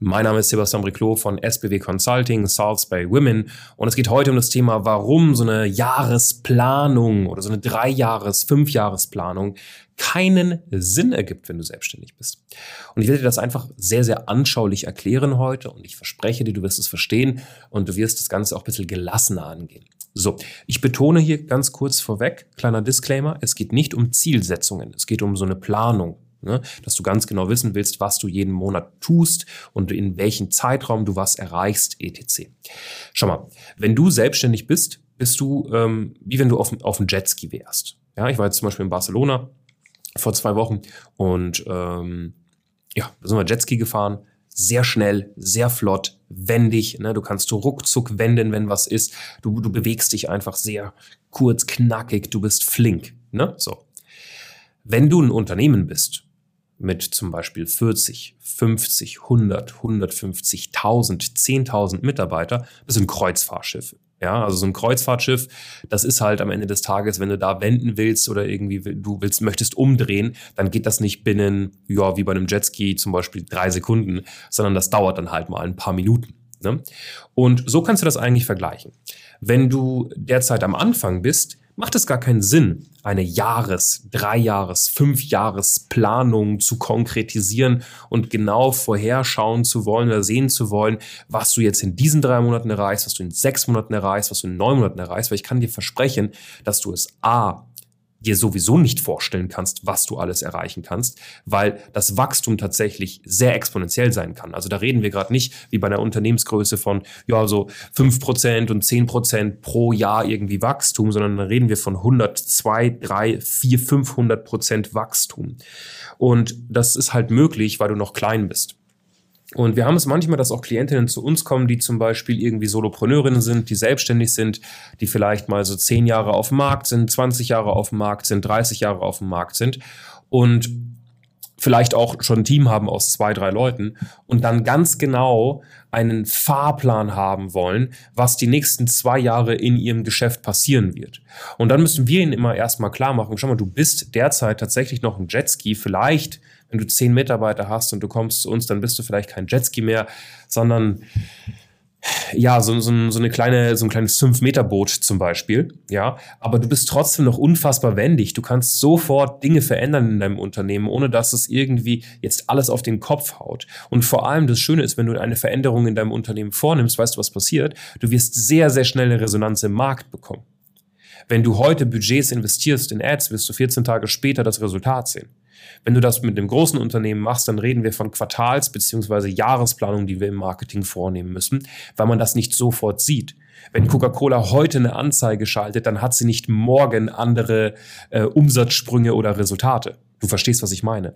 Mein Name ist Sebastian Briclot von SBW Consulting, Salts by Women. Und es geht heute um das Thema, warum so eine Jahresplanung oder so eine Dreijahres-, Fünfjahresplanung keinen Sinn ergibt, wenn du selbstständig bist. Und ich werde dir das einfach sehr, sehr anschaulich erklären heute und ich verspreche dir, du wirst es verstehen und du wirst das Ganze auch ein bisschen gelassener angehen. So, ich betone hier ganz kurz vorweg, kleiner Disclaimer, es geht nicht um Zielsetzungen, es geht um so eine Planung. Ne? Dass du ganz genau wissen willst, was du jeden Monat tust und in welchem Zeitraum du was erreichst, etc. Schau mal, wenn du selbstständig bist, bist du ähm, wie wenn du auf, auf dem Jetski wärst. Ja, ich war jetzt zum Beispiel in Barcelona vor zwei Wochen und ähm, ja, da sind wir Jetski gefahren, sehr schnell, sehr flott, wendig. Ne? Du kannst du ruckzuck wenden, wenn was ist. Du, du bewegst dich einfach sehr kurz, knackig, du bist flink. Ne? So. Wenn du ein Unternehmen bist mit zum Beispiel 40, 50, 100, 150.000, 10.000 Mitarbeiter, das sind Kreuzfahrtschiffe. Ja, also so ein Kreuzfahrtschiff, das ist halt am Ende des Tages, wenn du da wenden willst oder irgendwie du willst, möchtest umdrehen, dann geht das nicht binnen, ja, wie bei einem Jetski zum Beispiel drei Sekunden, sondern das dauert dann halt mal ein paar Minuten. Ne? Und so kannst du das eigentlich vergleichen. Wenn du derzeit am Anfang bist, macht es gar keinen Sinn, eine Jahres-, Dreijahres-, Fünfjahres-Planung zu konkretisieren und genau vorherschauen zu wollen oder sehen zu wollen, was du jetzt in diesen drei Monaten erreichst, was du in sechs Monaten erreichst, was du in neun Monaten erreichst, weil ich kann dir versprechen, dass du es A dir sowieso nicht vorstellen kannst, was du alles erreichen kannst, weil das Wachstum tatsächlich sehr exponentiell sein kann. Also da reden wir gerade nicht wie bei einer Unternehmensgröße von ja so fünf Prozent und zehn Prozent pro Jahr irgendwie Wachstum, sondern da reden wir von 100, 2, 3, 4, 500 Prozent Wachstum. Und das ist halt möglich, weil du noch klein bist. Und wir haben es manchmal, dass auch Klientinnen zu uns kommen, die zum Beispiel irgendwie Solopreneurinnen sind, die selbstständig sind, die vielleicht mal so zehn Jahre auf dem Markt sind, 20 Jahre auf dem Markt sind, 30 Jahre auf dem Markt sind. Und vielleicht auch schon ein Team haben aus zwei, drei Leuten und dann ganz genau einen Fahrplan haben wollen, was die nächsten zwei Jahre in ihrem Geschäft passieren wird. Und dann müssen wir ihnen immer erstmal klar machen, schau mal, du bist derzeit tatsächlich noch ein Jetski, vielleicht wenn du zehn Mitarbeiter hast und du kommst zu uns, dann bist du vielleicht kein Jetski mehr, sondern ja, so, so, so eine kleine, so ein kleines 5-Meter-Boot zum Beispiel, ja, aber du bist trotzdem noch unfassbar wendig. Du kannst sofort Dinge verändern in deinem Unternehmen, ohne dass es irgendwie jetzt alles auf den Kopf haut. Und vor allem das Schöne ist, wenn du eine Veränderung in deinem Unternehmen vornimmst, weißt du, was passiert? Du wirst sehr, sehr schnell eine Resonanz im Markt bekommen. Wenn du heute Budgets investierst in Ads, wirst du 14 Tage später das Resultat sehen. Wenn du das mit einem großen Unternehmen machst, dann reden wir von Quartals- bzw. Jahresplanungen, die wir im Marketing vornehmen müssen, weil man das nicht sofort sieht. Wenn Coca-Cola heute eine Anzeige schaltet, dann hat sie nicht morgen andere äh, Umsatzsprünge oder Resultate. Du verstehst, was ich meine.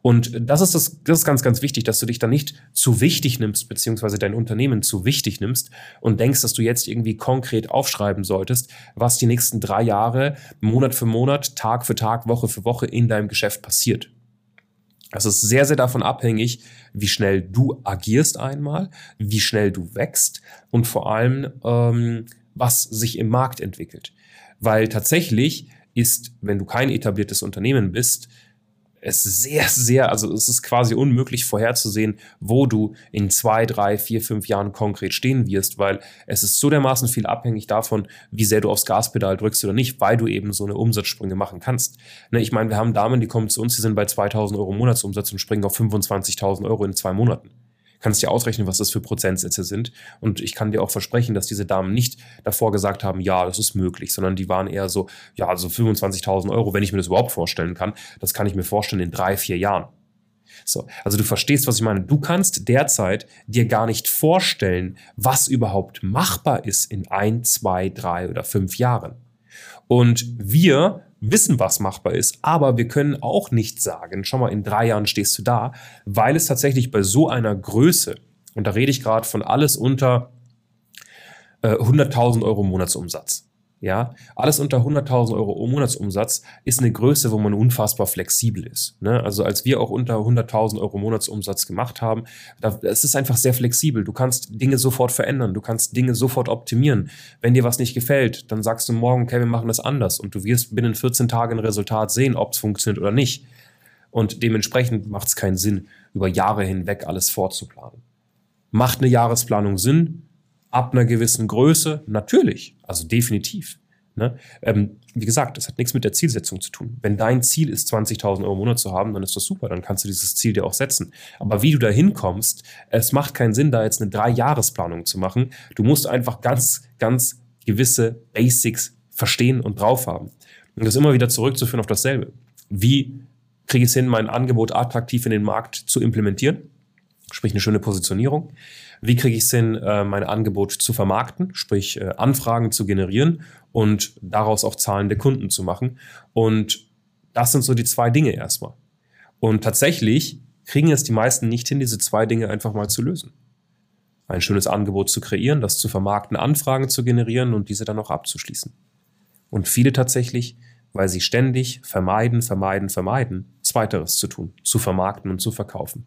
Und das ist das, das ist ganz, ganz wichtig, dass du dich dann nicht zu wichtig nimmst, beziehungsweise dein Unternehmen zu wichtig nimmst und denkst, dass du jetzt irgendwie konkret aufschreiben solltest, was die nächsten drei Jahre, Monat für Monat, Tag für Tag, Woche für Woche in deinem Geschäft passiert. Es ist sehr, sehr davon abhängig, wie schnell du agierst einmal, wie schnell du wächst und vor allem, ähm, was sich im Markt entwickelt. Weil tatsächlich ist, wenn du kein etabliertes Unternehmen bist, es sehr, sehr, also es ist quasi unmöglich vorherzusehen, wo du in zwei, drei, vier, fünf Jahren konkret stehen wirst, weil es ist so dermaßen viel abhängig davon, wie sehr du aufs Gaspedal drückst oder nicht, weil du eben so eine Umsatzsprünge machen kannst. Ne, ich meine, wir haben Damen, die kommen zu uns, die sind bei 2000 Euro Monatsumsatz und springen auf 25.000 Euro in zwei Monaten kannst dir ausrechnen, was das für Prozentsätze sind. Und ich kann dir auch versprechen, dass diese Damen nicht davor gesagt haben, ja, das ist möglich, sondern die waren eher so, ja, also 25.000 Euro, wenn ich mir das überhaupt vorstellen kann, das kann ich mir vorstellen in drei, vier Jahren. So, also du verstehst, was ich meine. Du kannst derzeit dir gar nicht vorstellen, was überhaupt machbar ist in ein, zwei, drei oder fünf Jahren. Und wir wissen, was machbar ist, aber wir können auch nicht sagen, schau mal, in drei Jahren stehst du da, weil es tatsächlich bei so einer Größe Und da rede ich gerade von alles unter äh, 100.000 Euro Monatsumsatz. Ja, alles unter 100.000 Euro Monatsumsatz ist eine Größe, wo man unfassbar flexibel ist. Ne? Also als wir auch unter 100.000 Euro Monatsumsatz gemacht haben, da, es ist einfach sehr flexibel. Du kannst Dinge sofort verändern, du kannst Dinge sofort optimieren. Wenn dir was nicht gefällt, dann sagst du morgen, okay, wir machen das anders und du wirst binnen 14 Tagen ein Resultat sehen, ob es funktioniert oder nicht. Und dementsprechend macht es keinen Sinn, über Jahre hinweg alles vorzuplanen. Macht eine Jahresplanung Sinn? Ab einer gewissen Größe? Natürlich, also definitiv. Ne? Ähm, wie gesagt, das hat nichts mit der Zielsetzung zu tun. Wenn dein Ziel ist, 20.000 Euro im Monat zu haben, dann ist das super, dann kannst du dieses Ziel dir auch setzen. Aber wie du da hinkommst, es macht keinen Sinn, da jetzt eine Drei-Jahres-Planung zu machen. Du musst einfach ganz, ganz gewisse Basics verstehen und drauf haben. Und das immer wieder zurückzuführen auf dasselbe. Wie kriege ich es hin, mein Angebot attraktiv in den Markt zu implementieren? Sprich eine schöne Positionierung. Wie kriege ich es hin, äh, mein Angebot zu vermarkten, sprich äh, Anfragen zu generieren und daraus auch zahlende Kunden zu machen? Und das sind so die zwei Dinge erstmal. Und tatsächlich kriegen es die meisten nicht hin, diese zwei Dinge einfach mal zu lösen. Ein schönes Angebot zu kreieren, das zu vermarkten, Anfragen zu generieren und diese dann auch abzuschließen. Und viele tatsächlich, weil sie ständig vermeiden, vermeiden, vermeiden, zweiteres zu tun, zu vermarkten und zu verkaufen.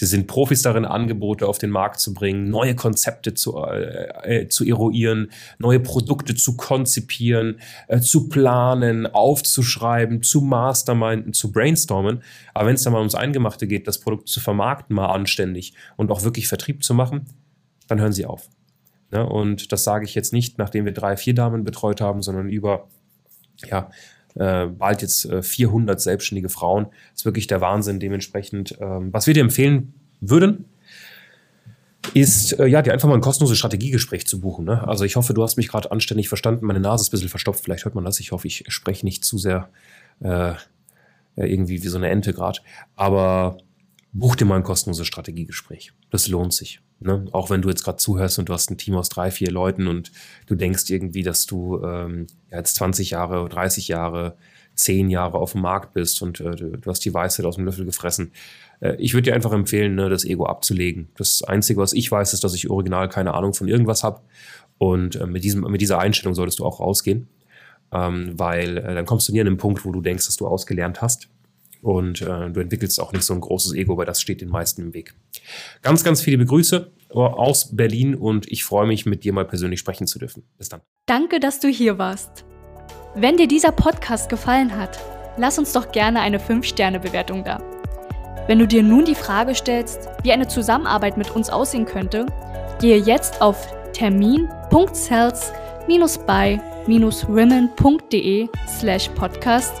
Sie sind Profis darin, Angebote auf den Markt zu bringen, neue Konzepte zu, äh, äh, zu eruieren, neue Produkte zu konzipieren, äh, zu planen, aufzuschreiben, zu masterminden, zu brainstormen. Aber wenn es dann mal ums Eingemachte geht, das Produkt zu vermarkten, mal anständig und auch wirklich Vertrieb zu machen, dann hören sie auf. Ja, und das sage ich jetzt nicht, nachdem wir drei, vier Damen betreut haben, sondern über ja, äh, bald jetzt äh, 400 selbstständige Frauen. Das ist wirklich der Wahnsinn. Dementsprechend, ähm, was wir dir empfehlen würden, ist, äh, ja, dir einfach mal ein kostenloses Strategiegespräch zu buchen. Ne? Also ich hoffe, du hast mich gerade anständig verstanden. Meine Nase ist ein bisschen verstopft, vielleicht hört man das. Ich hoffe, ich spreche nicht zu sehr äh, irgendwie wie so eine Ente gerade. Aber buch dir mal ein kostenloses Strategiegespräch. Das lohnt sich. Ne? Auch wenn du jetzt gerade zuhörst und du hast ein Team aus drei, vier Leuten und du denkst irgendwie, dass du ähm, jetzt 20 Jahre, 30 Jahre, 10 Jahre auf dem Markt bist und äh, du hast die Weisheit aus dem Löffel gefressen. Äh, ich würde dir einfach empfehlen, ne, das Ego abzulegen. Das Einzige, was ich weiß, ist, dass ich original keine Ahnung von irgendwas habe. Und äh, mit, diesem, mit dieser Einstellung solltest du auch rausgehen. Ähm, weil äh, dann kommst du nie an den Punkt, wo du denkst, dass du ausgelernt hast. Und äh, du entwickelst auch nicht so ein großes Ego, weil das steht den meisten im Weg. Ganz, ganz viele Begrüße aus Berlin und ich freue mich, mit dir mal persönlich sprechen zu dürfen. Bis dann. Danke, dass du hier warst. Wenn dir dieser Podcast gefallen hat, lass uns doch gerne eine 5-Sterne-Bewertung da. Wenn du dir nun die Frage stellst, wie eine Zusammenarbeit mit uns aussehen könnte, gehe jetzt auf termin.cells-by-women.de slash podcast